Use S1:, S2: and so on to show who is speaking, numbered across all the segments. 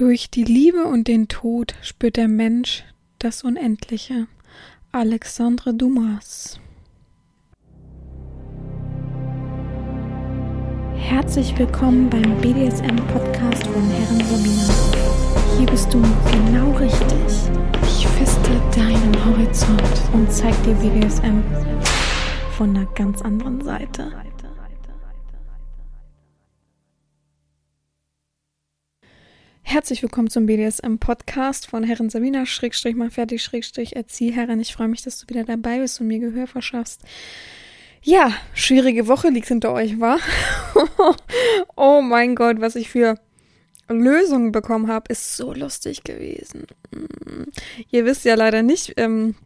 S1: Durch die Liebe und den Tod spürt der Mensch das Unendliche. Alexandre Dumas Herzlich willkommen beim BDSM-Podcast von Herren Sabina. Hier bist du genau richtig. Ich feste deinen Horizont und zeig dir BDSM von einer ganz anderen Seite. Herzlich willkommen zum BDSM-Podcast von Herren Sabina, Schrägstrich mal fertig, Schrägstrich Erzieherin. Ich freue mich, dass du wieder dabei bist und mir Gehör verschaffst. Ja, schwierige Woche liegt hinter euch, wa? oh mein Gott, was ich für Lösungen bekommen habe, ist so lustig gewesen. Mm. Ihr wisst ja leider nicht, ähm,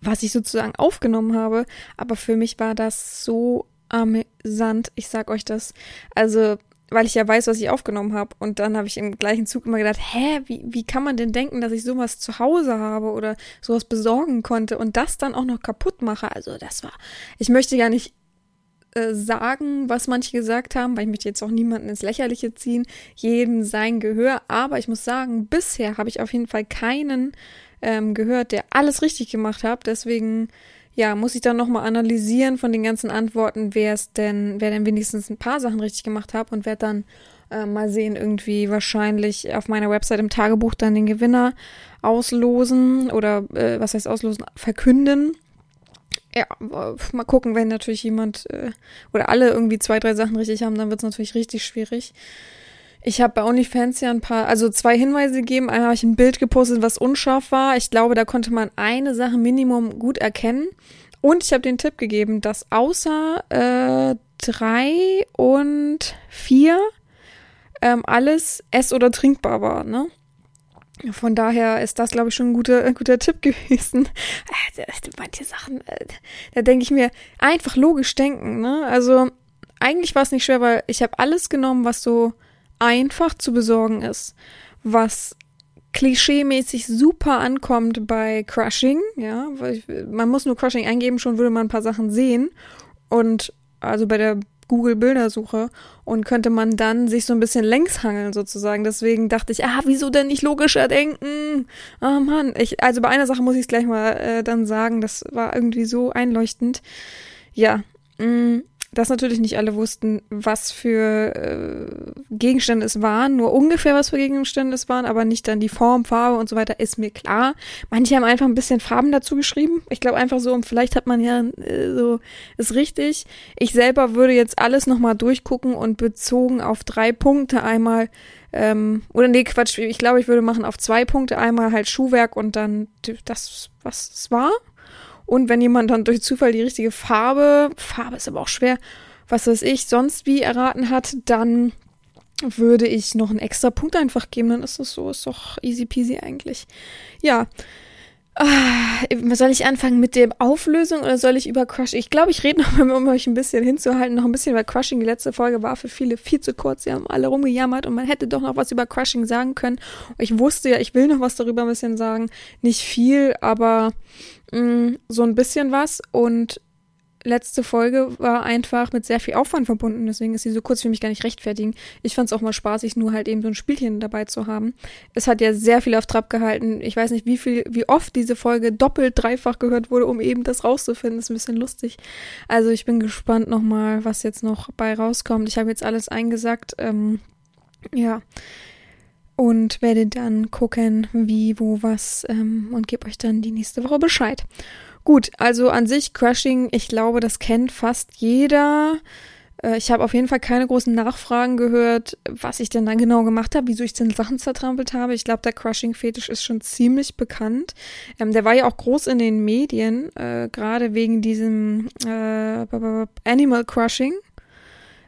S1: was ich sozusagen aufgenommen habe, aber für mich war das so amüsant. Ich sag euch das. Also weil ich ja weiß, was ich aufgenommen habe. Und dann habe ich im gleichen Zug immer gedacht, hä, wie, wie kann man denn denken, dass ich sowas zu Hause habe oder sowas besorgen konnte und das dann auch noch kaputt mache? Also das war, ich möchte gar nicht äh, sagen, was manche gesagt haben, weil ich möchte jetzt auch niemanden ins Lächerliche ziehen, jedem sein Gehör. Aber ich muss sagen, bisher habe ich auf jeden Fall keinen ähm, gehört, der alles richtig gemacht hat. Deswegen ja, muss ich dann nochmal analysieren von den ganzen Antworten, wer es denn, wer denn wenigstens ein paar Sachen richtig gemacht hat und werde dann äh, mal sehen, irgendwie wahrscheinlich auf meiner Website im Tagebuch dann den Gewinner auslosen oder äh, was heißt auslosen, verkünden. Ja, mal gucken, wenn natürlich jemand äh, oder alle irgendwie zwei, drei Sachen richtig haben, dann wird es natürlich richtig schwierig. Ich habe bei OnlyFans ja ein paar, also zwei Hinweise gegeben. Einmal habe ich ein Bild gepostet, was unscharf war. Ich glaube, da konnte man eine Sache Minimum gut erkennen. Und ich habe den Tipp gegeben, dass außer äh, drei und vier ähm, alles ess- oder trinkbar war, ne? Von daher ist das, glaube ich, schon ein guter, ein guter Tipp gewesen. Äh, manche Sachen, äh, da denke ich mir, einfach logisch denken, ne? Also, eigentlich war es nicht schwer, weil ich habe alles genommen, was so einfach zu besorgen ist, was klischeemäßig super ankommt bei Crushing, ja, man muss nur Crushing eingeben, schon würde man ein paar Sachen sehen und also bei der Google Bildersuche und könnte man dann sich so ein bisschen längs hangeln sozusagen. Deswegen dachte ich, ah, wieso denn nicht logischer denken? Ah oh Mann, ich, also bei einer Sache muss ich es gleich mal äh, dann sagen, das war irgendwie so einleuchtend. Ja, mh, mm, dass natürlich nicht alle wussten, was für äh, Gegenstände es waren, nur ungefähr was für Gegenstände es waren, aber nicht dann die Form, Farbe und so weiter, ist mir klar. Manche haben einfach ein bisschen Farben dazu geschrieben. Ich glaube einfach so, und vielleicht hat man ja äh, so, ist richtig. Ich selber würde jetzt alles nochmal durchgucken und bezogen auf drei Punkte einmal, ähm, oder nee, Quatsch, ich glaube, ich würde machen auf zwei Punkte einmal halt Schuhwerk und dann das, was es war. Und wenn jemand dann durch Zufall die richtige Farbe, Farbe ist aber auch schwer, was weiß ich, sonst wie erraten hat, dann würde ich noch einen extra Punkt einfach geben. Dann ist das so, ist doch easy peasy eigentlich. Ja. Ah, soll ich anfangen mit der Auflösung oder soll ich über Crushing? Ich glaube, ich rede noch mal, um euch ein bisschen hinzuhalten, noch ein bisschen über Crushing. Die letzte Folge war für viele viel zu kurz. Sie haben alle rumgejammert und man hätte doch noch was über Crushing sagen können. Ich wusste ja, ich will noch was darüber ein bisschen sagen. Nicht viel, aber mh, mm, so ein bisschen was. Und letzte Folge war einfach mit sehr viel Aufwand verbunden, deswegen ist sie so kurz für mich gar nicht rechtfertigen. Ich fand es auch mal spaßig, nur halt eben so ein Spielchen dabei zu haben. Es hat ja sehr viel auf Trab gehalten. Ich weiß nicht, wie viel, wie oft diese Folge doppelt, dreifach gehört wurde, um eben das rauszufinden. Das ist ein bisschen lustig. Also ich bin gespannt nochmal, was jetzt noch bei rauskommt. Ich habe jetzt alles eingesagt. Ähm, ja und werde dann gucken, wie, wo, was ähm, und gebe euch dann die nächste Woche Bescheid. Gut, also an sich Crashing, ich glaube, das kennt fast jeder. Äh, ich habe auf jeden Fall keine großen Nachfragen gehört, was ich denn dann genau gemacht habe, wieso ich denn Sachen zertrampelt habe. Ich glaube, der Crushing-Fetisch ist schon ziemlich bekannt. Ähm, der war ja auch groß in den Medien, äh, gerade wegen diesem äh, Animal Crushing.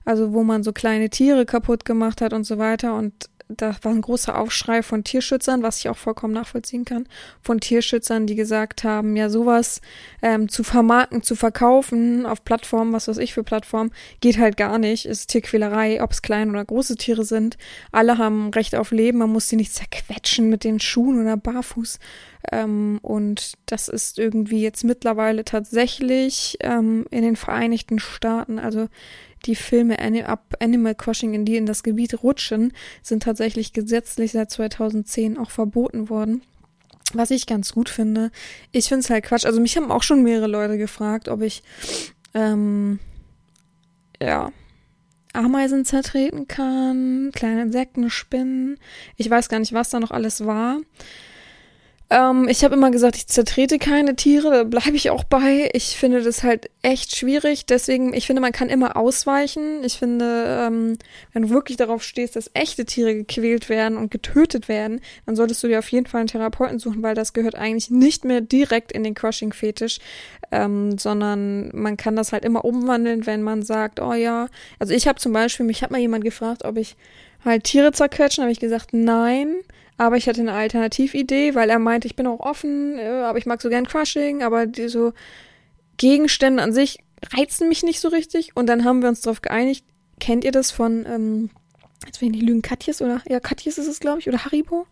S1: Also wo man so kleine Tiere kaputt gemacht hat und so weiter. Und da war ein großer Aufschrei von Tierschützern, was ich auch vollkommen nachvollziehen kann, von Tierschützern, die gesagt haben, ja, sowas ähm, zu vermarkten, zu verkaufen auf Plattformen, was weiß ich für Plattformen, geht halt gar nicht. Ist Tierquälerei, ob es kleine oder große Tiere sind. Alle haben Recht auf Leben, man muss sie nicht zerquetschen mit den Schuhen oder barfuß. Ähm, und das ist irgendwie jetzt mittlerweile tatsächlich ähm, in den Vereinigten Staaten, also die Filme ab Animal Crossing, in die in das Gebiet rutschen, sind tatsächlich gesetzlich seit 2010 auch verboten worden. Was ich ganz gut finde. Ich finde es halt Quatsch. Also mich haben auch schon mehrere Leute gefragt, ob ich ähm, ja Ameisen zertreten kann, kleine Insekten, Spinnen. Ich weiß gar nicht, was da noch alles war. Ähm, ich habe immer gesagt, ich zertrete keine Tiere, da bleibe ich auch bei. Ich finde das halt echt schwierig. Deswegen, ich finde, man kann immer ausweichen. Ich finde, ähm, wenn du wirklich darauf stehst, dass echte Tiere gequält werden und getötet werden, dann solltest du dir auf jeden Fall einen Therapeuten suchen, weil das gehört eigentlich nicht mehr direkt in den Crushing-Fetisch, ähm, sondern man kann das halt immer umwandeln, wenn man sagt, oh ja. Also ich habe zum Beispiel, mich hat mal jemand gefragt, ob ich halt Tiere zerquetschen, habe ich gesagt, nein. Aber ich hatte eine Alternatividee, weil er meinte, ich bin auch offen, äh, aber ich mag so gern Crushing, aber die so Gegenstände an sich reizen mich nicht so richtig. Und dann haben wir uns darauf geeinigt, kennt ihr das von ähm, jetzt will ich nicht lügen, Katjes oder, ja, Katjes ist es, glaube ich, oder Haribo.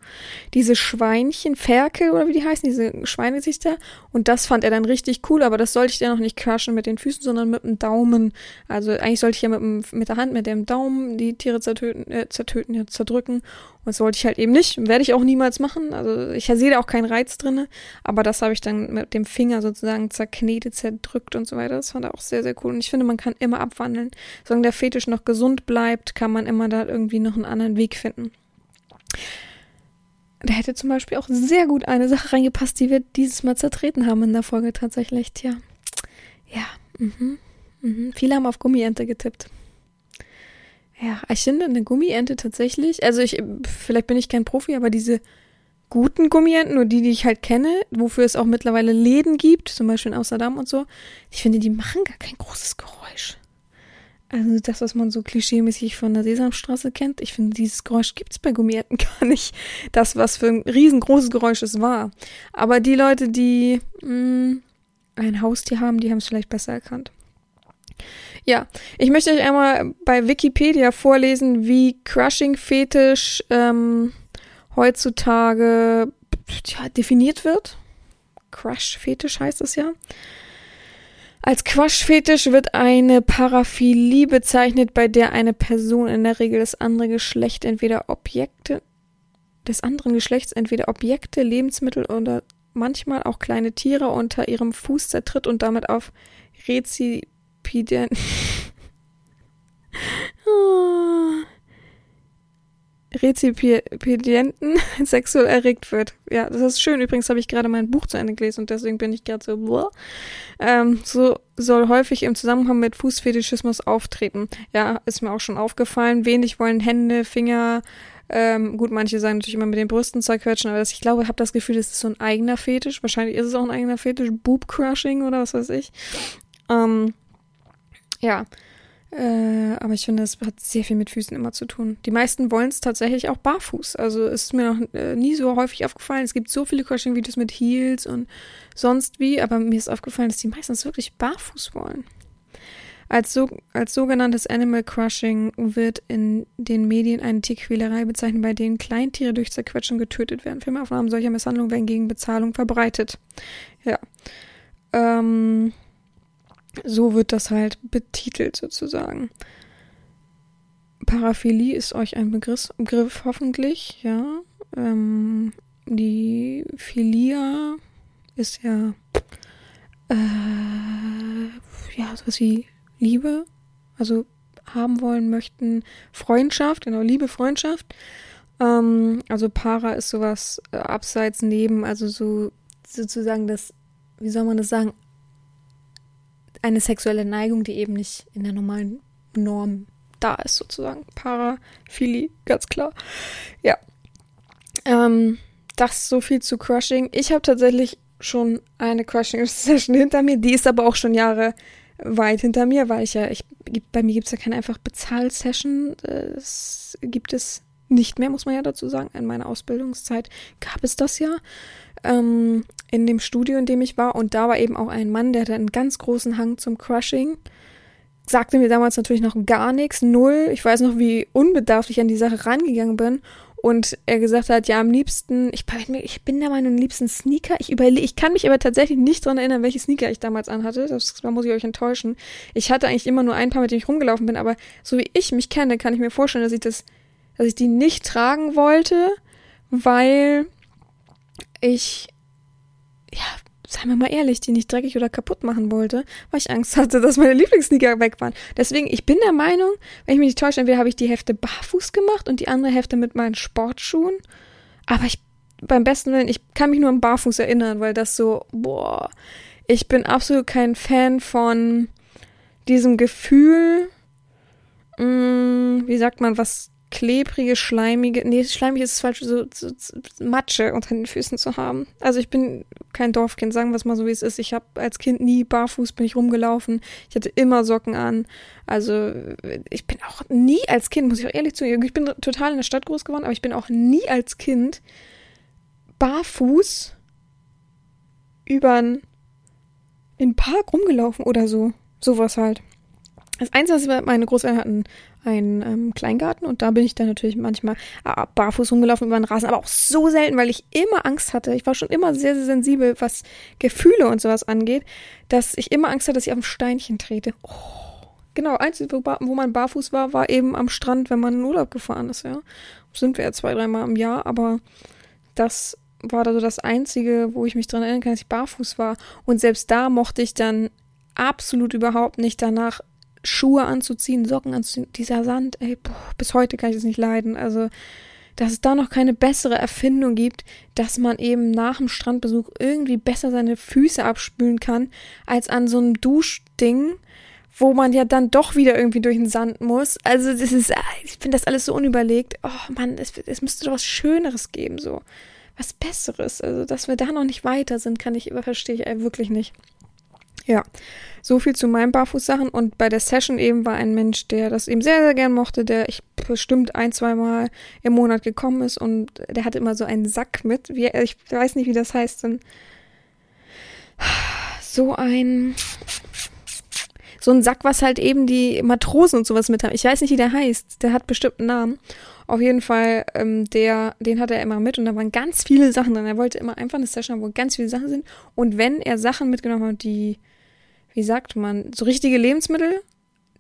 S1: Diese Schweinchen, Ferkel oder wie die heißen, diese Schweinegesichter. Und das fand er dann richtig cool, aber das sollte ich dann noch nicht crushen mit den Füßen, sondern mit dem Daumen. Also eigentlich sollte ich ja mit, dem, mit der Hand, mit dem Daumen die Tiere zertöten, äh, zertöten, ja, zerdrücken. Das wollte ich halt eben nicht. Werde ich auch niemals machen. Also ich sehe da auch keinen Reiz drinne. Aber das habe ich dann mit dem Finger sozusagen zerknetet, zerdrückt und so weiter. Das fand er auch sehr, sehr cool. Und ich finde, man kann immer abwandeln. Solange der Fetisch noch gesund bleibt, kann man immer da irgendwie noch einen anderen Weg finden. Da hätte zum Beispiel auch sehr gut eine Sache reingepasst, die wir dieses Mal zertreten haben in der Folge tatsächlich. Tja. Ja. Mhm. Mhm. Viele haben auf Gummiente getippt. Ja, ich finde eine Gummiente tatsächlich, also ich, vielleicht bin ich kein Profi, aber diese guten Gummienten, nur die, die ich halt kenne, wofür es auch mittlerweile Läden gibt, zum Beispiel in Amsterdam und so, ich finde, die machen gar kein großes Geräusch. Also das, was man so klischeemäßig von der Sesamstraße kennt, ich finde, dieses Geräusch gibt's bei Gummierten gar nicht. Das, was für ein riesengroßes Geräusch es war. Aber die Leute, die mh, mm, ein Haustier haben, die haben es vielleicht besser erkannt. Ja, ich möchte euch einmal bei Wikipedia vorlesen, wie Crushing-Fetisch ähm, heutzutage ja, definiert wird. Crush-Fetisch heißt es ja. Als Quaschfetisch wird eine Paraphilie bezeichnet, bei der eine Person in der Regel das andere Geschlecht entweder Objekte des anderen Geschlechts entweder Objekte, Lebensmittel oder manchmal auch kleine Tiere unter ihrem Fuß zertritt und damit auf Rezipident Rezipienten sexuell erregt wird. Ja, das ist schön. Übrigens habe ich gerade mein Buch zu Ende gelesen und deswegen bin ich gerade so. Ähm, so soll häufig im Zusammenhang mit Fußfetischismus auftreten. Ja, ist mir auch schon aufgefallen. Wenig wollen Hände, Finger, ähm, gut, manche sagen natürlich immer mit den Brüsten zerquetschen, aber das, ich glaube, ich habe das Gefühl, das ist so ein eigener Fetisch. Wahrscheinlich ist es auch ein eigener Fetisch. Boob Crushing oder was weiß ich. Ähm, ja. Äh, aber ich finde, es hat sehr viel mit Füßen immer zu tun. Die meisten wollen es tatsächlich auch barfuß. Also ist mir noch äh, nie so häufig aufgefallen. Es gibt so viele Crushing-Videos mit Heels und sonst wie, aber mir ist aufgefallen, dass die meistens wirklich barfuß wollen. Als, so, als sogenanntes Animal Crushing wird in den Medien eine Tierquälerei bezeichnet, bei denen Kleintiere durch Zerquetschen getötet werden. Filmaufnahmen solcher Misshandlungen werden gegen Bezahlung verbreitet. Ja. Ähm, so wird das halt betitelt sozusagen. Paraphilie ist euch ein Begriff, Begriff hoffentlich, ja. Ähm, die Philia ist ja äh, ja sowas wie Liebe, also haben wollen möchten, Freundschaft, genau Liebe, Freundschaft. Ähm, also Para ist sowas äh, abseits neben, also so sozusagen das, wie soll man das sagen, eine sexuelle Neigung, die eben nicht in der normalen Norm da ist, sozusagen. Paraphilie, ganz klar. Ja. Ähm, das so viel zu Crushing. Ich habe tatsächlich schon eine Crushing-Session hinter mir. Die ist aber auch schon Jahre weit hinter mir, weil ich ja, ich, bei mir gibt es ja keine einfach Bezahl-Session. Das gibt es nicht mehr, muss man ja dazu sagen. In meiner Ausbildungszeit gab es das ja ähm, in dem Studio, in dem ich war. Und da war eben auch ein Mann, der hatte einen ganz großen Hang zum Crushing. Sagte mir damals natürlich noch gar nichts, null. Ich weiß noch, wie unbedarft ich an die Sache rangegangen bin. und er gesagt hat, ja, am liebsten, ich, ich bin der Meinung, liebsten Sneaker. Ich überlege, ich kann mich aber tatsächlich nicht dran erinnern, welche Sneaker ich damals anhatte. Das, da muss ich euch enttäuschen. Ich hatte eigentlich immer nur ein paar, mit denen ich rumgelaufen bin, aber so wie ich mich kenne, kann ich mir vorstellen, dass ich das, dass ich die nicht tragen wollte, weil ich, ja, seien wir mal ehrlich, die nicht dreckig oder kaputt machen wollte, weil ich Angst hatte, dass meine Lieblingssneaker weg waren. Deswegen, ich bin der Meinung, wenn ich mich nicht täusche, entweder habe ich die Hälfte barfuß gemacht und die andere Hälfte mit meinen Sportschuhen. Aber ich, beim besten Willen, ich kann mich nur an barfuß erinnern, weil das so, boah, ich bin absolut kein Fan von diesem Gefühl, mh, mm, wie sagt man, was klebrige, schleimige, nee, schleimig ist falsch, so, so, so, Matsche unter den Füßen zu haben. Also ich bin kein Dorfkind, sagen wir es mal so, wie es ist. Ich habe als Kind nie barfuß bin ich rumgelaufen. Ich hatte immer Socken an. Also ich bin auch nie als Kind, muss ich auch ehrlich zugeben, ich bin total in der Stadt groß geworden, aber ich bin auch nie als Kind barfuß über den Park rumgelaufen oder so. Sowas halt. Das Einzige, was meine Großeltern hatten, einen ähm, Kleingarten und da bin ich dann natürlich manchmal äh, barfuß rumgelaufen über den Rasen, aber auch so selten, weil ich immer Angst hatte. Ich war schon immer sehr, sehr sensibel, was Gefühle und sowas angeht, dass ich immer Angst hatte, dass ich auf ein Steinchen trete. Oh. Genau, einzige, wo, wo man barfuß war, war eben am Strand, wenn man in Urlaub gefahren ist, ja. Sind wir ja zwei, dreimal im Jahr, aber das war da so das Einzige, wo ich mich dran erinnern kann, dass ich barfuß war. Und selbst da mochte ich dann absolut überhaupt nicht danach Schuhe anzuziehen, Socken anzuziehen, dieser Sand, ey, boah, bis heute kann ich das nicht leiden. Also, dass es da noch keine bessere Erfindung gibt, dass man eben nach dem Strandbesuch irgendwie besser seine Füße abspülen kann, als an so einem Duschding, wo man ja dann doch wieder irgendwie durch den Sand muss. Also, das ist, ich finde das alles so unüberlegt. Oh Mann, es, es müsste doch was Schöneres geben, so. Was Besseres. Also, dass wir da noch nicht weiter sind, kann ich, verstehe ich wirklich nicht. Ja, so viel zu meinen Barfußsachen. Und bei der Session eben war ein Mensch, der das eben sehr, sehr gern mochte, der ich bestimmt ein, zwei Mal im Monat gekommen ist und der hatte immer so einen Sack mit. Wie, ich weiß nicht, wie das heißt. Denn so ein so ein Sack, was halt eben die Matrosen und sowas mit haben. Ich weiß nicht, wie der heißt. Der hat bestimmt einen Namen. Auf jeden Fall, ähm, der, den hat er immer mit und da waren ganz viele Sachen drin. Er wollte immer einfach eine Session haben, wo ganz viele Sachen sind. Und wenn er Sachen mitgenommen hat, die wie sagt man, so richtige Lebensmittel,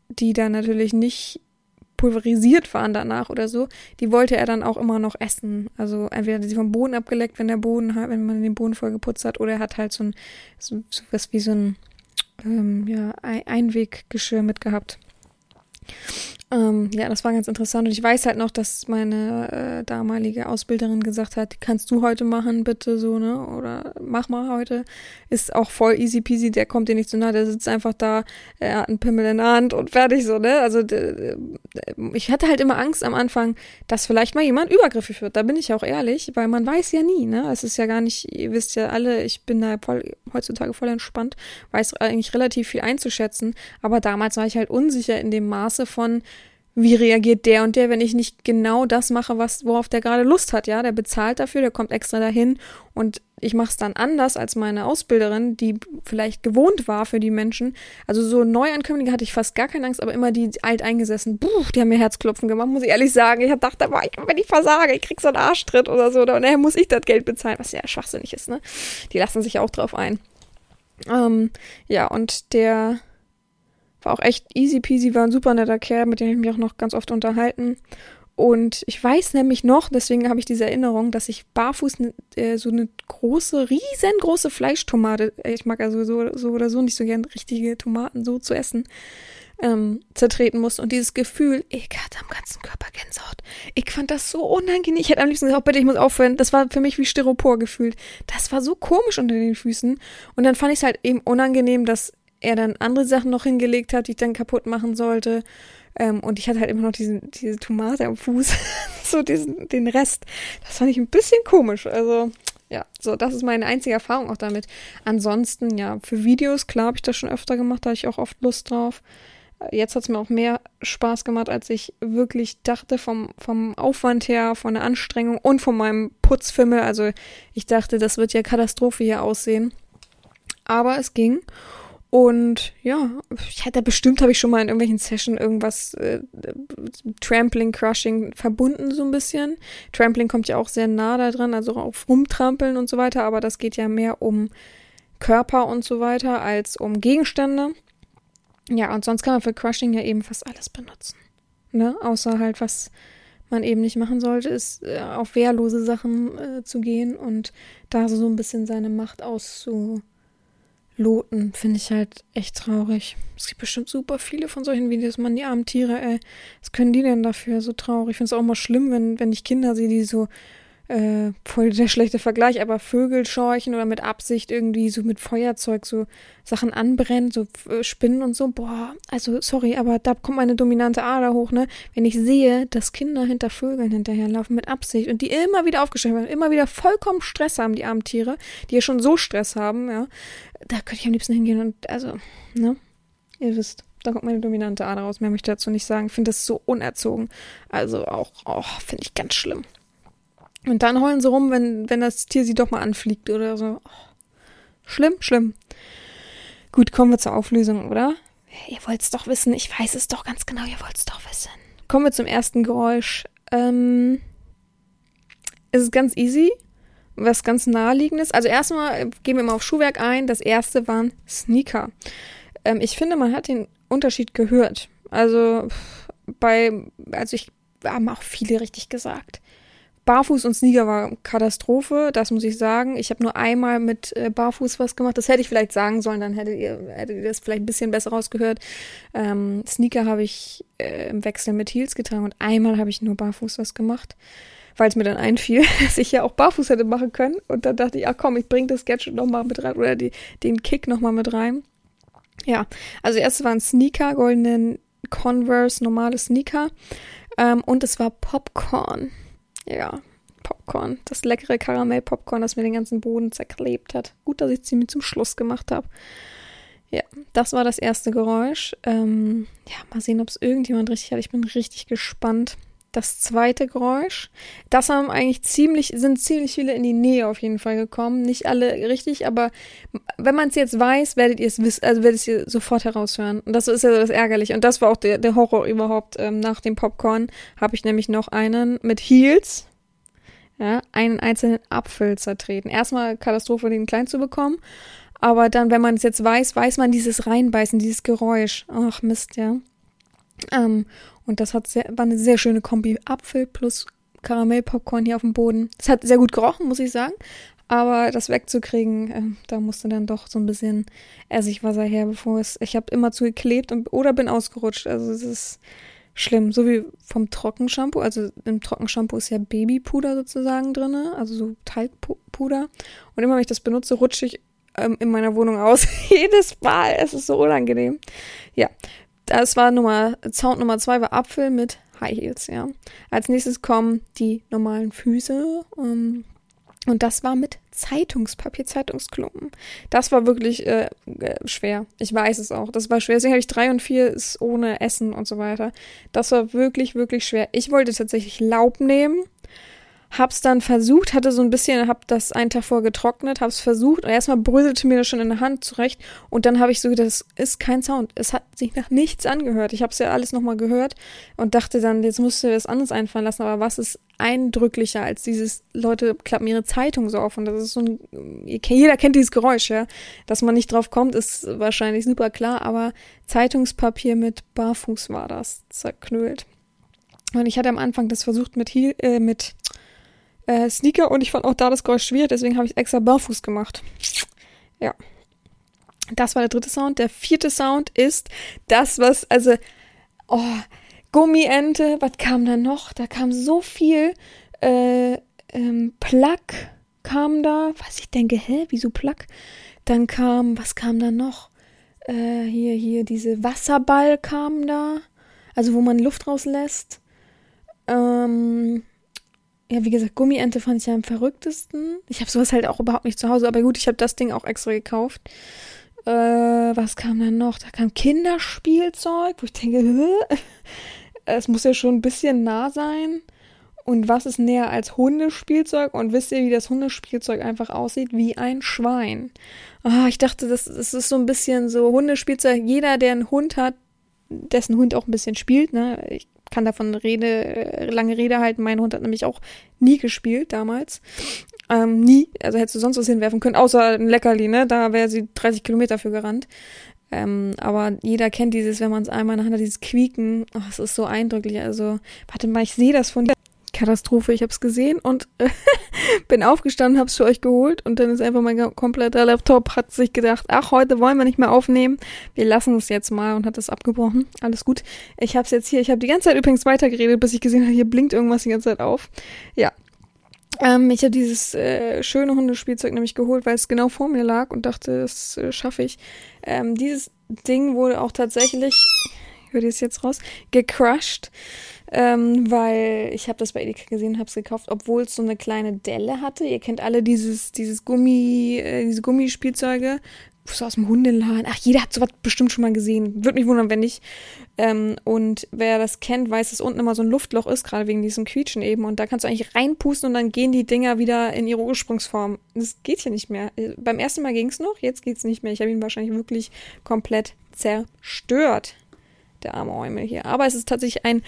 S1: die dann natürlich nicht pulverisiert waren danach oder so, die wollte er dann auch immer noch essen. Also entweder hat er sie vom Boden abgeleckt, wenn der Boden wenn man den Boden voll geputzt hat, oder er hat halt so ein so, was wie so ein ähm, ja, Einweggeschirr mitgehabt. Ähm, ja, das war ganz interessant. Und ich weiß halt noch, dass meine äh, damalige Ausbilderin gesagt hat, kannst du heute machen, bitte so, ne? Oder mach mal heute. Ist auch voll easy peasy, der kommt dir nicht so nah, der sitzt einfach da, er hat einen Pimmel in der Hand und fertig so, ne? Also ich hatte halt immer Angst am Anfang, dass vielleicht mal jemand übergriffig wird. Da bin ich auch ehrlich, weil man weiß ja nie, ne? Es ist ja gar nicht, ihr wisst ja alle, ich bin da voll, heutzutage voll entspannt, weiß eigentlich relativ viel einzuschätzen. Aber damals war ich halt unsicher in dem Maße von, wie reagiert der und der, wenn ich nicht genau das mache, was, worauf der gerade Lust hat, ja? Der bezahlt dafür, der kommt extra dahin und ich mache es dann anders als meine Ausbilderin, die vielleicht gewohnt war für die Menschen. Also so Neuankömmlinge hatte ich fast gar keine Angst, aber immer die alteingesessen, buh, die haben mir Herzklopfen gemacht, muss ich ehrlich sagen. Ich dachte, boah, wenn ich versage, ich krieg so einen Arschtritt oder so, oder nachher muss ich das Geld bezahlen, was ja schwachsinnig ist, ne? Die lassen sich auch drauf ein. Ähm, ja, und der war auch echt easy peasy, war ein super netter Kerl, mit dem ich mich auch noch ganz oft unterhalten. Und ich weiß nämlich noch, deswegen habe ich diese Erinnerung, dass ich barfuß äh, so eine große, riesengroße Fleischtomate, äh, ich mag also so, so oder so nicht so gern richtige Tomaten so zu essen, ähm, zertreten musste. Und dieses Gefühl, ich hatte am ganzen Körper Gänsehaut. Ich fand das so unangenehm. Ich hätte am liebsten gesagt, bitte, ich muss aufhören. Das war für mich wie Styropor gefühlt. Das war so komisch unter den Füßen. Und dann fand ich es halt eben unangenehm, dass er dann andere Sachen noch hingelegt hat, die ich dann kaputt machen sollte. Ähm, und ich hatte halt immer noch diesen, diese Tomate am Fuß, so diesen, den Rest. Das fand ich ein bisschen komisch. Also, ja, so, das ist meine einzige Erfahrung auch damit. Ansonsten, ja, für Videos, klar habe ich das schon öfter gemacht, da hatte ich auch oft Lust drauf. Jetzt hat es mir auch mehr Spaß gemacht, als ich wirklich dachte, vom, vom Aufwand her, von der Anstrengung und von meinem Putzfimmel. Also ich dachte, das wird ja Katastrophe hier aussehen. Aber es ging. Und ja, ich hatte bestimmt habe ich schon mal in irgendwelchen Sessions irgendwas äh, Trampling, Crushing verbunden so ein bisschen. Trampling kommt ja auch sehr nah da dran, also auf Rumtrampeln und so weiter, aber das geht ja mehr um Körper und so weiter als um Gegenstände. Ja, und sonst kann man für Crushing ja eben fast alles benutzen. Ne? Außer halt, was man eben nicht machen sollte, ist äh, auf wehrlose Sachen äh, zu gehen und da so ein bisschen seine Macht auszu loten, finde ich halt echt traurig. Es gibt bestimmt super viele von solchen Videos, man, die armen Tiere, ey. Was können die denn dafür so traurig? Ich finde es auch mal schlimm, wenn, wenn ich Kinder sehe, die so, äh, voll der schlechte Vergleich, aber Vögel scheuchen oder mit Absicht irgendwie so mit Feuerzeug so Sachen anbrennen, so äh, Spinnen und so. Boah, also sorry, aber da kommt meine dominante Ader hoch, ne? Wenn ich sehe, dass Kinder hinter Vögeln hinterherlaufen mit Absicht und die immer wieder aufgestellt werden, immer wieder vollkommen Stress haben, die armen Tiere, die ja schon so Stress haben, ja, da könnte ich am liebsten hingehen und, also, ne? Ihr wisst, da kommt meine dominante Ader raus. Mehr möchte ich dazu nicht sagen. Ich finde das so unerzogen. Also auch, auch finde ich ganz schlimm. Und dann heulen sie rum, wenn, wenn das Tier sie doch mal anfliegt oder so. Schlimm, schlimm. Gut, kommen wir zur Auflösung, oder? Ihr wollt es doch wissen. Ich weiß es doch ganz genau. Ihr wollt es doch wissen. Kommen wir zum ersten Geräusch. Ähm, es ist ganz easy. Was ganz naheliegendes. Also erstmal gehen wir mal auf Schuhwerk ein. Das erste waren Sneaker. Ähm, ich finde, man hat den Unterschied gehört. Also bei, also ich haben auch viele richtig gesagt. Barfuß und Sneaker war Katastrophe, das muss ich sagen. Ich habe nur einmal mit äh, Barfuß was gemacht. Das hätte ich vielleicht sagen sollen, dann hättet ihr, hättet ihr das vielleicht ein bisschen besser rausgehört. Ähm, Sneaker habe ich äh, im Wechsel mit Heels getragen und einmal habe ich nur Barfuß was gemacht, weil es mir dann einfiel, dass ich ja auch Barfuß hätte machen können. Und dann dachte ich, ach komm, ich bringe das Gadget nochmal mit rein oder die, den Kick nochmal mit rein. Ja, also erst waren Sneaker, goldenen Converse, normale Sneaker. Ähm, und es war Popcorn. Ja, Popcorn. Das leckere Karamell-Popcorn, das mir den ganzen Boden zerklebt hat. Gut, dass ich es ziemlich zum Schluss gemacht habe. Ja, das war das erste Geräusch. Ähm, ja, mal sehen, ob es irgendjemand richtig hat. Ich bin richtig gespannt. Das zweite Geräusch, das haben eigentlich ziemlich, sind ziemlich viele in die Nähe auf jeden Fall gekommen. Nicht alle richtig, aber wenn man es jetzt weiß, werdet ihr es wissen, also werdet ihr sofort heraushören. Und das ist ja das Ärgerliche. Und das war auch der, der Horror überhaupt. Ähm, nach dem Popcorn habe ich nämlich noch einen mit Heels. Ja, einen einzelnen Apfel zertreten. Erstmal Katastrophe, den klein zu bekommen. Aber dann, wenn man es jetzt weiß, weiß man dieses Reinbeißen, dieses Geräusch. Ach Mist, ja. Ähm, und das hat sehr, war eine sehr schöne Kombi. Apfel plus Karamellpopcorn hier auf dem Boden. Es hat sehr gut gerochen, muss ich sagen. Aber das wegzukriegen, äh, da musste dann doch so ein bisschen Essigwasser her, bevor es. Ich habe immer zu geklebt und, oder bin ausgerutscht. Also es ist schlimm. So wie vom Trockenshampoo. Also im Trockenshampoo ist ja Babypuder sozusagen drin, also so Talgpuder. Und immer wenn ich das benutze, rutsche ich ähm, in meiner Wohnung aus. Jedes Mal. Es ist so unangenehm. Ja, das war Nummer, Sound Nummer zwei war Apfel mit High Heels, ja. Als nächstes kommen die normalen Füße. Ähm, und das war mit Zeitungspapier, Zeitungsklumpen. Das war wirklich äh, äh, schwer. Ich weiß es auch. Das war schwer. Deswegen habe ich drei und vier ist ohne Essen und so weiter. Das war wirklich, wirklich schwer. Ich wollte tatsächlich Laub nehmen Hab's dann versucht, hatte so ein bisschen, hab das einen Tag vorher getrocknet, hab's versucht und erstmal bröselte mir das schon in der Hand zurecht und dann habe ich so, das ist kein Sound. Es hat sich nach nichts angehört. Ich hab's ja alles nochmal gehört und dachte dann, jetzt musst du dir was anderes einfallen lassen, aber was ist eindrücklicher als dieses, Leute klappen ihre Zeitung so auf und das ist so ein, jeder kennt dieses Geräusch, ja. Dass man nicht drauf kommt, ist wahrscheinlich super klar, aber Zeitungspapier mit Barfuß war das, zerknüllt. Und ich hatte am Anfang das versucht mit, Heel, äh, mit äh, Sneaker und ich fand auch da das Geräusch schwierig, deswegen habe ich extra barfuß gemacht. Ja. Das war der dritte Sound. Der vierte Sound ist das, was, also, oh, Gummiente, was kam da noch? Da kam so viel, äh, ähm, Plug kam da, was ich denke, hä, wieso Plug? Dann kam, was kam da noch? Äh, hier, hier, diese Wasserball kam da, also wo man Luft rauslässt. Ähm, ja, wie gesagt, Gummiente fand ich ja am verrücktesten. Ich habe sowas halt auch überhaupt nicht zu Hause, aber gut, ich habe das Ding auch extra gekauft. Äh, was kam dann noch? Da kam Kinderspielzeug, wo ich denke, es muss ja schon ein bisschen nah sein. Und was ist näher als Hundespielzeug? Und wisst ihr, wie das Hundespielzeug einfach aussieht? Wie ein Schwein. Ah, ich dachte, das, das ist so ein bisschen so Hundespielzeug. Jeder, der einen Hund hat, dessen Hund auch ein bisschen spielt, ne? Ich kann davon Rede, äh, lange Rede halten. Mein Hund hat nämlich auch nie gespielt damals. Ähm, nie. Also hättest du sonst was hinwerfen können, außer ein Leckerli, ne? Da wäre sie 30 Kilometer für gerannt. Ähm, aber jeder kennt dieses, wenn man es einmal hat, dieses Quieken. Oh, es ist so eindrücklich. Also, warte mal, ich sehe das von dir. Katastrophe, ich habe es gesehen und äh, bin aufgestanden, habe es für euch geholt und dann ist einfach mein kompletter Laptop, hat sich gedacht, ach, heute wollen wir nicht mehr aufnehmen, wir lassen es jetzt mal und hat es abgebrochen. Alles gut. Ich habe es jetzt hier, ich habe die ganze Zeit übrigens weitergeredet, bis ich gesehen habe, hier blinkt irgendwas die ganze Zeit auf. Ja. Ähm, ich habe dieses äh, schöne Hundespielzeug nämlich geholt, weil es genau vor mir lag und dachte, das äh, schaffe ich. Ähm, dieses Ding wurde auch tatsächlich, ich höre das jetzt raus, gecrushed ähm, weil ich habe das bei Edeka gesehen habe es gekauft, obwohl es so eine kleine Delle hatte. Ihr kennt alle dieses, dieses Gummi, äh, diese Gummispielzeuge, so aus dem Hundeladen. Ach, jeder hat sowas bestimmt schon mal gesehen. Würde mich wundern, wenn nicht. Ähm, und wer das kennt, weiß, dass unten immer so ein Luftloch ist, gerade wegen diesem Quietschen eben. Und da kannst du eigentlich reinpusten und dann gehen die Dinger wieder in ihre Ursprungsform. Das geht hier nicht mehr. Äh, beim ersten Mal ging es noch, jetzt geht es nicht mehr. Ich habe ihn wahrscheinlich wirklich komplett zerstört. Der arme Eumel hier. Aber es ist tatsächlich ein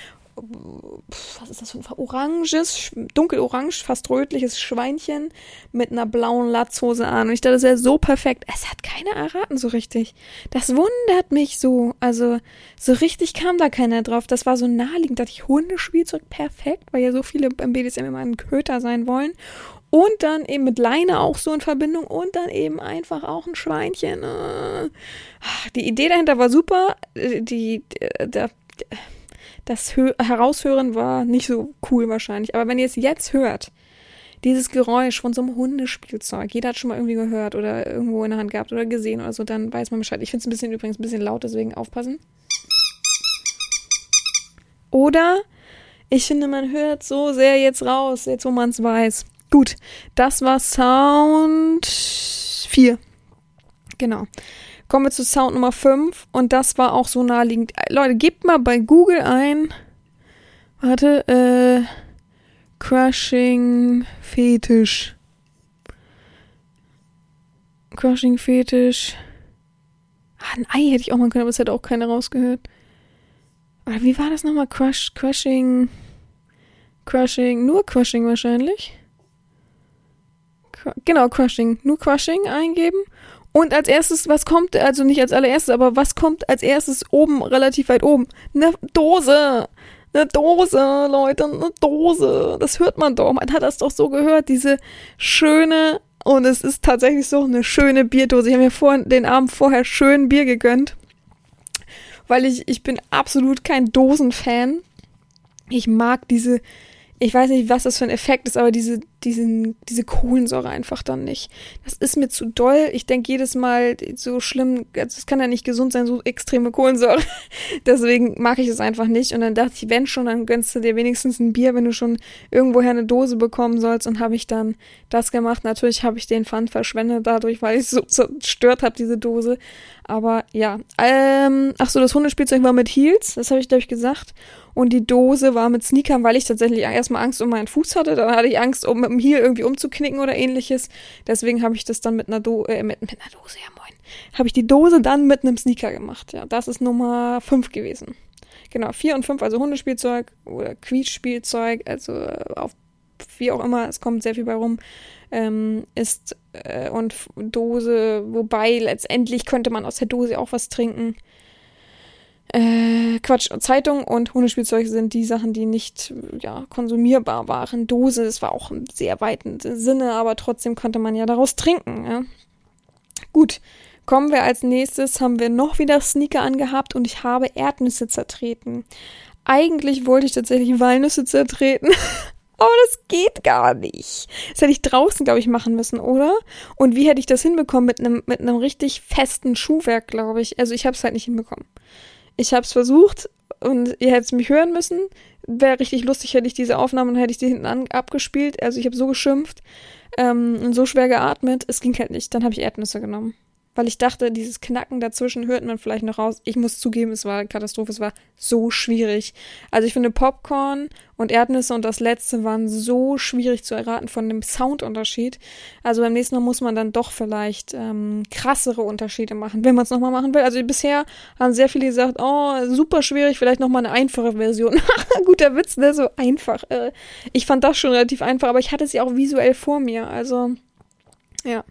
S1: was ist das für ein oranges, dunkelorange, fast rötliches Schweinchen mit einer blauen Latzhose an. Und ich dachte, das wäre so perfekt. Es hat keiner erraten so richtig. Das wundert mich so. Also, so richtig kam da keiner drauf. Das war so naheliegend. Da dachte ich, Hundespielzeug perfekt, weil ja so viele beim BDSM immer ein Köter sein wollen. Und dann eben mit Leine auch so in Verbindung und dann eben einfach auch ein Schweinchen. Ah, die Idee dahinter war super. Äh, die, äh, der, das Hö Heraushören war nicht so cool wahrscheinlich. Aber wenn ihr es jetzt hört, dieses Geräusch von so einem Hundespielzeug, jeder hat schon mal irgendwie gehört oder irgendwo in der Hand gehabt oder gesehen oder so, dann weiß man Bescheid. Ich finde es ein bisschen übrigens ein bisschen laut, deswegen aufpassen. Oder ich finde, man hört so sehr jetzt raus, jetzt wo man es weiß. Gut, das war Sound 4. Genau. Kommen wir zu Sound Nummer 5 und das war auch so naheliegend. Äh, Leute, gebt mal bei Google ein. Warte, äh. Crushing Fetisch. Crushing Fetisch. Ah, ein Ei hätte ich auch mal können, aber es hätte auch keiner rausgehört. Oder wie war das nochmal? Crush, Crushing. Crushing, nur Crushing wahrscheinlich. Genau, Crushing. Nur Crushing eingeben und als erstes, was kommt, also nicht als allererstes, aber was kommt als erstes oben, relativ weit oben? Eine Dose. Eine Dose, Leute, eine Dose. Das hört man doch. Man hat das doch so gehört. Diese schöne, und es ist tatsächlich so eine schöne Bierdose. Ich habe mir vor, den Abend vorher schön Bier gegönnt. Weil ich, ich bin absolut kein Dosenfan. Ich mag diese ich weiß nicht, was das für ein Effekt ist, aber diese, diesen, diese Kohlensäure einfach dann nicht. Das ist mir zu doll. Ich denke jedes Mal so schlimm, also es kann ja nicht gesund sein, so extreme Kohlensäure. Deswegen mag ich es einfach nicht. Und dann dachte ich, wenn schon, dann gönnst du dir wenigstens ein Bier, wenn du schon irgendwoher eine Dose bekommen sollst. Und habe ich dann das gemacht. Natürlich habe ich den Pfand verschwendet dadurch, weil ich so zerstört habe, diese Dose. Aber ja. Ähm, ach so, das Hundespielzeug war mit Heels, das habe ich, glaube ich, gesagt. Und die Dose war mit Sneakern, weil ich tatsächlich erstmal Angst um meinen Fuß hatte. Dann hatte ich Angst, um mit dem Heel irgendwie umzuknicken oder ähnliches. Deswegen habe ich das dann mit einer, Do äh, mit, mit einer Dose, ja moin, habe ich die Dose dann mit einem Sneaker gemacht. Ja, das ist Nummer 5 gewesen. Genau, 4 und 5, also Hundespielzeug oder Quietschspielzeug, also äh, auf wie auch immer, es kommt sehr viel bei rum, ähm, ist äh, und Dose, wobei letztendlich könnte man aus der Dose auch was trinken. Äh, Quatsch, Zeitung und Hundespielzeug sind die Sachen, die nicht ja, konsumierbar waren. Dose, das war auch im sehr weiten Sinne, aber trotzdem konnte man ja daraus trinken. Ja. Gut, kommen wir als nächstes, haben wir noch wieder Sneaker angehabt und ich habe Erdnüsse zertreten. Eigentlich wollte ich tatsächlich Walnüsse zertreten. Aber das geht gar nicht. Das hätte ich draußen, glaube ich, machen müssen, oder? Und wie hätte ich das hinbekommen mit einem mit einem richtig festen Schuhwerk, glaube ich. Also ich habe es halt nicht hinbekommen. Ich habe es versucht und ihr hättet mich hören müssen. Wäre richtig lustig, hätte ich diese Aufnahme und hätte ich die hinten an, abgespielt. Also ich habe so geschimpft ähm, und so schwer geatmet. Es ging halt nicht. Dann habe ich Erdnüsse genommen. Weil ich dachte, dieses Knacken dazwischen hört man vielleicht noch raus. Ich muss zugeben, es war eine Katastrophe, es war so schwierig. Also ich finde Popcorn und Erdnüsse und das letzte waren so schwierig zu erraten von dem Soundunterschied. Also beim nächsten Mal muss man dann doch vielleicht ähm, krassere Unterschiede machen, wenn man es nochmal machen will. Also bisher haben sehr viele gesagt, oh, super schwierig, vielleicht nochmal eine einfache Version. Guter Witz, ne? So einfach. Äh, ich fand das schon relativ einfach, aber ich hatte sie auch visuell vor mir. Also, ja.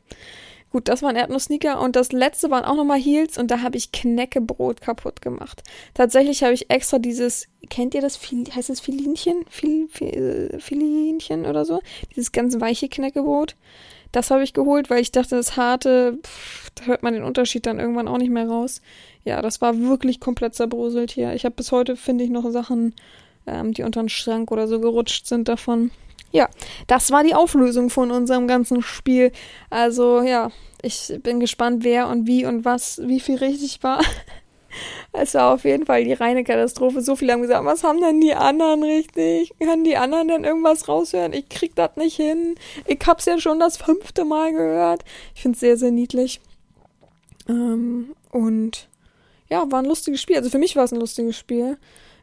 S1: Gut, das waren Erdnuss-Sneaker und das letzte waren auch nochmal Heels und da habe ich Knäckebrot kaputt gemacht. Tatsächlich habe ich extra dieses, kennt ihr das, Fil heißt das Filinchen? Fil Fil Filinchen oder so? Dieses ganz weiche Knäckebrot. Das habe ich geholt, weil ich dachte, das harte, pff, da hört man den Unterschied dann irgendwann auch nicht mehr raus. Ja, das war wirklich komplett zerbröselt hier. Ich habe bis heute, finde ich, noch Sachen, ähm, die unter den Schrank oder so gerutscht sind davon. Ja, das war die Auflösung von unserem ganzen Spiel. Also ja, ich bin gespannt, wer und wie und was, wie viel richtig war. Es war auf jeden Fall die reine Katastrophe. So viele haben gesagt, was haben denn die anderen richtig? Können die anderen denn irgendwas raushören? Ich krieg das nicht hin. Ich hab's ja schon das fünfte Mal gehört. Ich find's sehr, sehr niedlich. Ähm, und ja, war ein lustiges Spiel. Also für mich war es ein lustiges Spiel.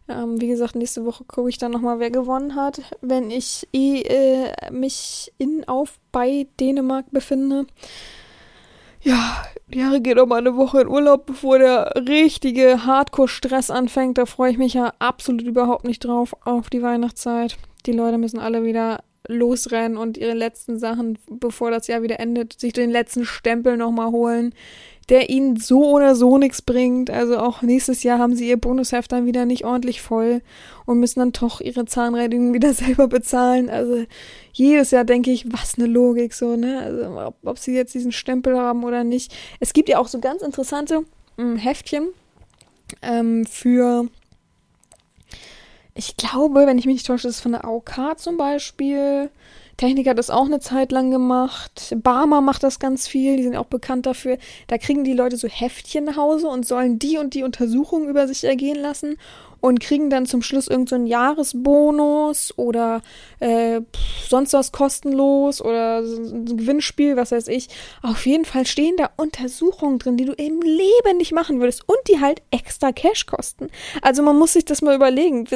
S1: Ähm, wie gesagt, nächste Woche gucke ich dann nochmal, wer gewonnen hat, wenn ich eh, äh, mich in auf bei Dänemark befinde. Ja, die Jahre geht auch mal eine Woche in Urlaub, bevor der richtige Hardcore-Stress anfängt. Da freue ich mich ja absolut überhaupt nicht drauf auf die Weihnachtszeit. Die Leute müssen alle wieder losrennen und ihre letzten Sachen, bevor das Jahr wieder endet, sich den letzten Stempel nochmal holen der ihnen so oder so nichts bringt. Also auch nächstes Jahr haben sie ihr Bonusheft dann wieder nicht ordentlich voll und müssen dann doch ihre Zahnreinigung wieder selber bezahlen. Also jedes Jahr denke ich, was eine Logik so, ne? Also ob, ob sie jetzt diesen Stempel haben oder nicht. Es gibt ja auch so ganz interessante mh, hm, Heftchen ähm, für ich glaube, wenn ich mich nicht täusche, ist es von der AOK zum Beispiel. Technik hat das auch eine Zeit lang gemacht. Barmer macht das ganz viel, die sind auch bekannt dafür. Da kriegen die Leute so Heftchen nach Hause und sollen die und die Untersuchungen über sich ergehen lassen und kriegen dann zum Schluss irgendeinen so Jahresbonus oder äh, sonst was kostenlos oder ein Gewinnspiel, was weiß ich. Auf jeden Fall stehen da Untersuchungen drin, die du im Leben nicht machen würdest und die halt extra Cash kosten. Also man muss sich das mal überlegen.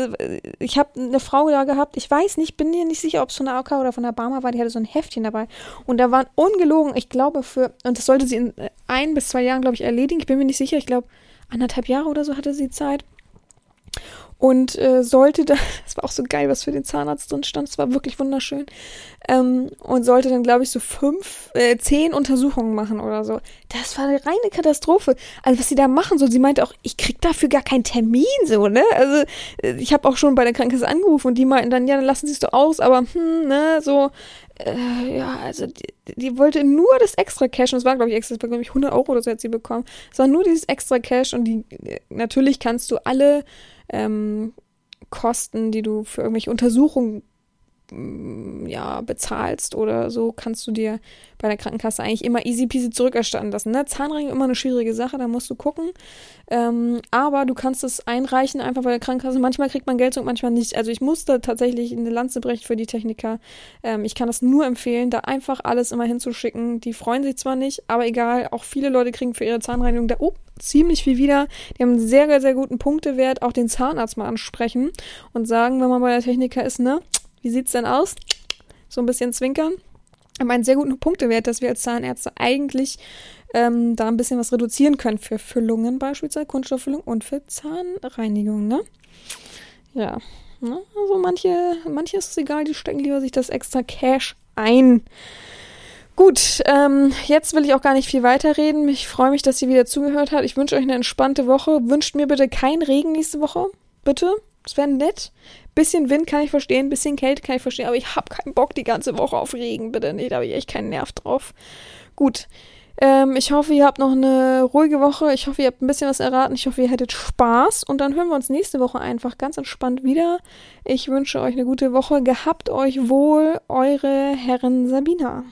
S1: Ich habe eine Frau da gehabt, ich weiß nicht, bin dir nicht sicher, ob es von der AK oder von der Barmer war, die hatte so ein Heftchen dabei und da waren ungelogen, ich glaube für, und das sollte sie in ein bis zwei Jahren, glaube ich, erledigen. Ich bin mir nicht sicher, ich glaube anderthalb Jahre oder so hatte sie Zeit. Und äh, sollte da, das war auch so geil, was für den Zahnarzt drin stand, es war wirklich wunderschön. Ähm, und sollte dann, glaube ich, so fünf, äh, zehn Untersuchungen machen oder so. Das war eine reine Katastrophe. Also was sie da machen, so, sie meinte auch, ich krieg dafür gar keinen Termin, so, ne? Also äh, ich habe auch schon bei der Krankenkasse angerufen und die meinten dann, ja, dann lassen sie es doch aus, aber hm, ne, so, äh, ja, also die, die, wollte nur das extra Cash und es war, glaube ich, extra, glaube ich, 100 Euro oder so hat sie bekommen. Es war nur dieses extra Cash und die, natürlich kannst du alle ähm, Kosten, die du für irgendwelche Untersuchungen ja, bezahlst oder so, kannst du dir bei der Krankenkasse eigentlich immer easy peasy zurückerstatten lassen. Ne? Zahnreinigung immer eine schwierige Sache, da musst du gucken. Ähm, aber du kannst es einreichen einfach bei der Krankenkasse. Manchmal kriegt man Geld zurück, manchmal nicht. Also ich musste tatsächlich eine Lanze brechen für die Techniker. Ähm, ich kann das nur empfehlen, da einfach alles immer hinzuschicken. Die freuen sich zwar nicht, aber egal. Auch viele Leute kriegen für ihre Zahnreinigung da oh, ziemlich viel wieder. Die haben einen sehr, sehr, sehr guten Punktewert. Auch den Zahnarzt mal ansprechen und sagen, wenn man bei der Techniker ist, ne, wie sieht's denn aus? So ein bisschen zwinkern haben einen sehr guten Punktewert, dass wir als Zahnärzte eigentlich ähm, da ein bisschen was reduzieren können für Füllungen beispielsweise, Kunststofffüllung und für Zahnreinigung, ne? Ja, ne? also manche, manche ist es egal, die stecken lieber sich das extra Cash ein. Gut, ähm, jetzt will ich auch gar nicht viel weiterreden. Ich freue mich, dass ihr wieder zugehört habt. Ich wünsche euch eine entspannte Woche. Wünscht mir bitte keinen Regen nächste Woche. Bitte. Das wäre nett. Bisschen Wind kann ich verstehen, bisschen Kälte kann ich verstehen, aber ich habe keinen Bock die ganze Woche auf Regen, bitte nicht. Da habe ich echt keinen Nerv drauf. Gut. Ähm, ich hoffe, ihr habt noch eine ruhige Woche. Ich hoffe, ihr habt ein bisschen was erraten. Ich hoffe, ihr hättet Spaß. Und dann hören wir uns nächste Woche einfach ganz entspannt wieder. Ich wünsche euch eine gute Woche. Gehabt euch wohl, eure Herren Sabina.